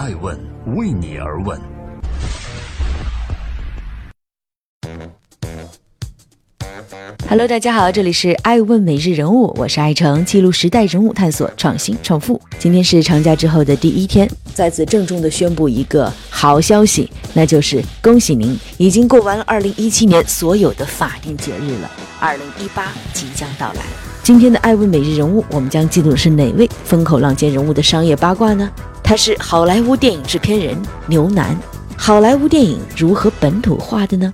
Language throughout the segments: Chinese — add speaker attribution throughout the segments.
Speaker 1: 爱问为你而问。
Speaker 2: Hello，大家好，这里是爱问每日人物，我是爱成，记录时代人物，探索创新创富。今天是长假之后的第一天，在此郑重的宣布一个好消息，那就是恭喜您已经过完了二零一七年所有的法定节日了，二零一八即将到来。今天的爱问每日人物，我们将记录的是哪位风口浪尖人物的商业八卦呢？他是好莱坞电影制片人牛楠。好莱坞电影如何本土化的呢？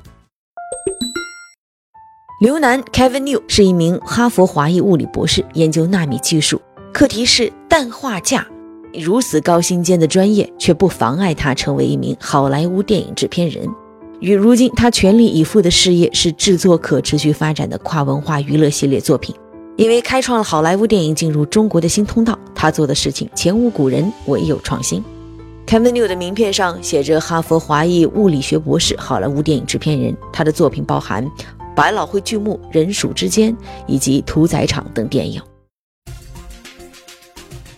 Speaker 2: 刘楠 Kevin New 是一名哈佛华裔物理博士，研究纳米技术，课题是氮化镓。如此高薪尖的专业，却不妨碍他成为一名好莱坞电影制片人。与如今他全力以赴的事业是制作可持续发展的跨文化娱乐系列作品。因为开创了好莱坞电影进入中国的新通道，他做的事情前无古人，唯有创新。Kevin New 的名片上写着哈佛华裔物理学博士、好莱坞电影制片人。他的作品包含。百老汇剧目《人鼠之间》以及《屠宰场》等电影。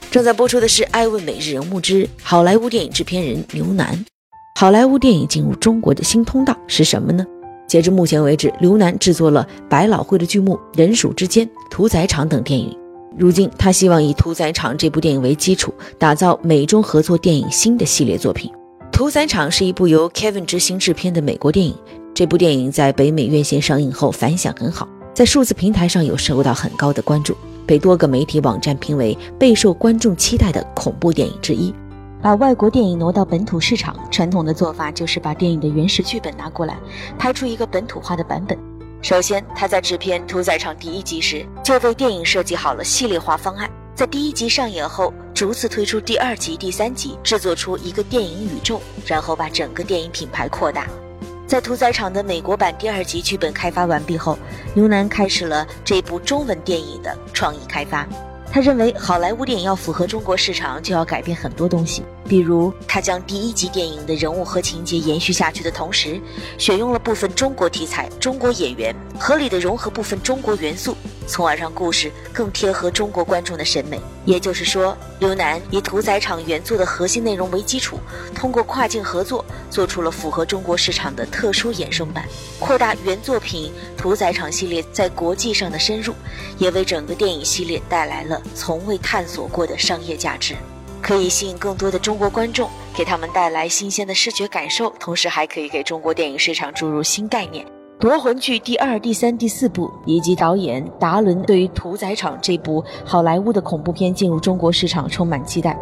Speaker 2: 正在播出的是《爱问每日人物之好莱坞电影制片人牛楠》。好莱坞电影进入中国的新通道是什么呢？截至目前为止，刘楠制作了百老汇的剧目《人鼠之间》《屠宰场》等电影。如今，他希望以《屠宰场》这部电影为基础，打造美中合作电影新的系列作品。《屠宰场》是一部由 Kevin 执行制片的美国电影。这部电影在北美院线上映后反响很好，在数字平台上有受到很高的关注，被多个媒体网站评为备受观众期待的恐怖电影之一。把外国电影挪到本土市场，传统的做法就是把电影的原始剧本拿过来，拍出一个本土化的版本。首先，他在制片《屠宰场》第一集时，就为电影设计好了系列化方案，在第一集上演后，逐次推出第二集、第三集，制作出一个电影宇宙，然后把整个电影品牌扩大。在屠宰场的美国版第二集剧本开发完毕后，牛楠开始了这部中文电影的创意开发。他认为，好莱坞电影要符合中国市场，就要改变很多东西。比如，他将第一集电影的人物和情节延续下去的同时，选用了部分中国题材、中国演员，合理的融合部分中国元素。从而让故事更贴合中国观众的审美。也就是说，刘楠以屠宰场原作的核心内容为基础，通过跨境合作，做出了符合中国市场的特殊衍生版，扩大原作品屠宰场系列在国际上的深入，也为整个电影系列带来了从未探索过的商业价值，可以吸引更多的中国观众，给他们带来新鲜的视觉感受，同时还可以给中国电影市场注入新概念。夺魂剧第二、第三、第四部，以及导演达伦对于《屠宰场》这部好莱坞的恐怖片进入中国市场充满期待。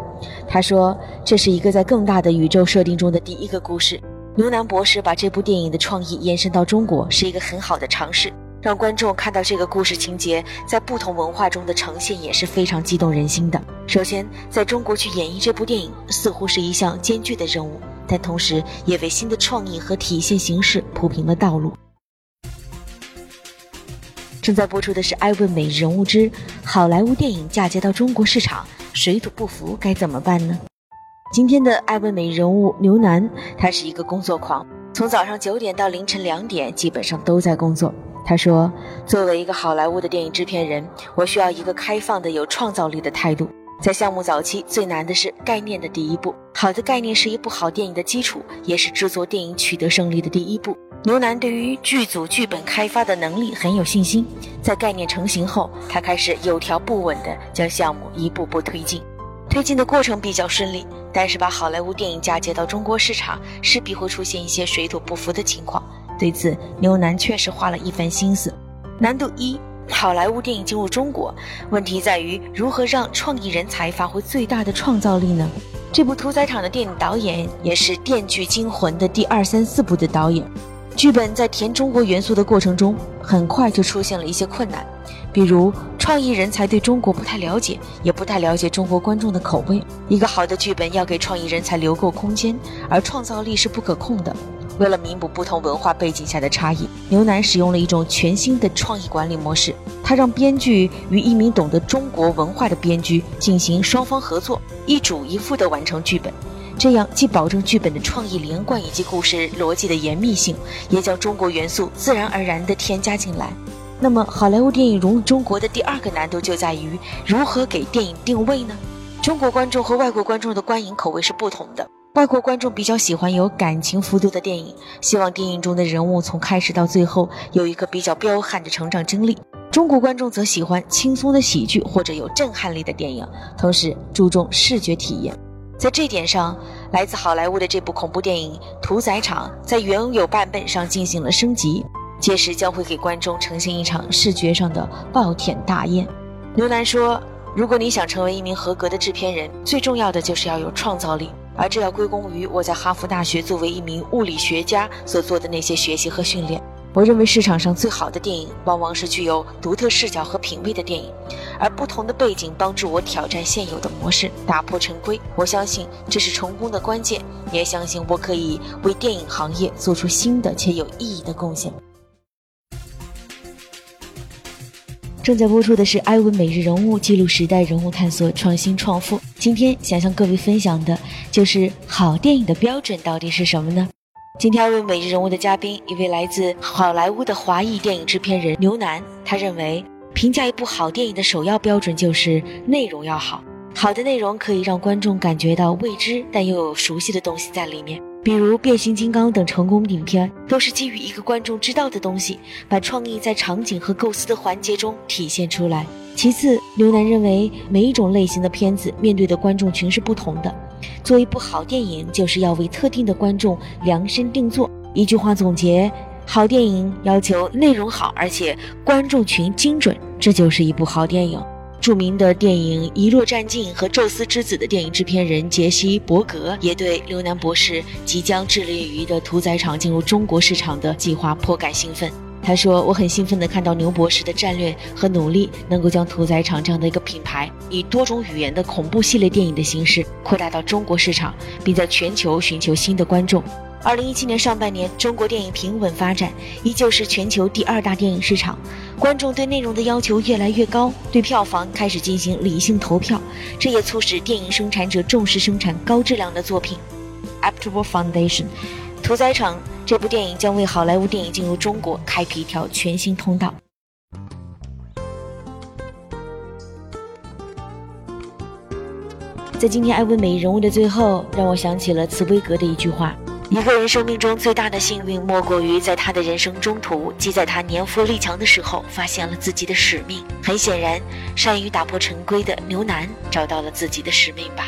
Speaker 2: 他说：“这是一个在更大的宇宙设定中的第一个故事。”牛楠博士把这部电影的创意延伸到中国，是一个很好的尝试，让观众看到这个故事情节在不同文化中的呈现也是非常激动人心的。首先，在中国去演绎这部电影似乎是一项艰巨的任务，但同时也为新的创意和体现形式铺平了道路。正在播出的是《艾问美人物之好莱坞电影嫁接到中国市场，水土不服该怎么办呢？今天的艾问美人物牛楠，他是一个工作狂，从早上九点到凌晨两点，基本上都在工作。他说：“作为一个好莱坞的电影制片人，我需要一个开放的、有创造力的态度。在项目早期，最难的是概念的第一步。好的概念是一部好电影的基础，也是制作电影取得胜利的第一步。”牛楠对于剧组剧本开发的能力很有信心，在概念成型后，他开始有条不紊地将项目一步步推进。推进的过程比较顺利，但是把好莱坞电影嫁接到中国市场，势必会出现一些水土不服的情况。对此，牛楠确实花了一番心思。难度一：好莱坞电影进入中国，问题在于如何让创意人才发挥最大的创造力呢？这部屠宰场的电影导演也是《电锯惊魂》的第二、三、四部的导演。剧本在填中国元素的过程中，很快就出现了一些困难，比如创意人才对中国不太了解，也不太了解中国观众的口味。一个好的剧本要给创意人才留够空间，而创造力是不可控的。为了弥补不同文化背景下的差异，牛楠使用了一种全新的创意管理模式，他让编剧与一名懂得中国文化的编剧进行双方合作，一主一副地完成剧本。这样既保证剧本的创意连贯以及故事逻辑的严密性，也将中国元素自然而然地添加进来。那么，好莱坞电影融入中国的第二个难度就在于如何给电影定位呢？中国观众和外国观众的观影口味是不同的，外国观众比较喜欢有感情幅度的电影，希望电影中的人物从开始到最后有一个比较彪悍的成长经历。中国观众则喜欢轻松的喜剧或者有震撼力的电影，同时注重视觉体验。在这点上，来自好莱坞的这部恐怖电影《屠宰场》在原有版本上进行了升级，届时将会给观众呈现一场视觉上的暴殄大宴。牛楠说：“如果你想成为一名合格的制片人，最重要的就是要有创造力。”而这要归功于我在哈佛大学作为一名物理学家所做的那些学习和训练。我认为市场上最好的电影，往往是具有独特视角和品味的电影，而不同的背景帮助我挑战现有的模式，打破陈规。我相信这是成功的关键，也相信我可以为电影行业做出新的且有意义的贡献。正在播出的是艾文每日人物，记录时代人物，探索创新创富。今天想向各位分享的就是好电影的标准到底是什么呢？今天艾文每日人物的嘉宾，一位来自好莱坞的华裔电影制片人牛楠。他认为，评价一部好电影的首要标准就是内容要好。好的内容可以让观众感觉到未知但又有熟悉的东西在里面。比如变形金刚等成功影片，都是基于一个观众知道的东西，把创意在场景和构思的环节中体现出来。其次，刘楠认为每一种类型的片子面对的观众群是不同的，做一部好电影就是要为特定的观众量身定做。一句话总结：好电影要求内容好，而且观众群精准，这就是一部好电影。著名的电影《遗落战境》和《宙斯之子》的电影制片人杰西·伯格也对刘南博士即将致力于的屠宰场进入中国市场的计划颇感兴奋。他说：“我很兴奋地看到牛博士的战略和努力，能够将屠宰场这样的一个品牌，以多种语言的恐怖系列电影的形式扩大到中国市场，并在全球寻求新的观众。”二零一七年上半年，中国电影平稳发展，依旧是全球第二大电影市场。观众对内容的要求越来越高，对票房开始进行理性投票，这也促使电影生产者重视生产高质量的作品。Afterworld Foundation，《屠宰场》这部电影将为好莱坞电影进入中国开辟一条全新通道。在今天艾薇美人物的最后，让我想起了茨威格的一句话。一个人生命中最大的幸运，莫过于在他的人生中途，即在他年富力强的时候，发现了自己的使命。很显然，善于打破陈规的牛腩找到了自己的使命吧。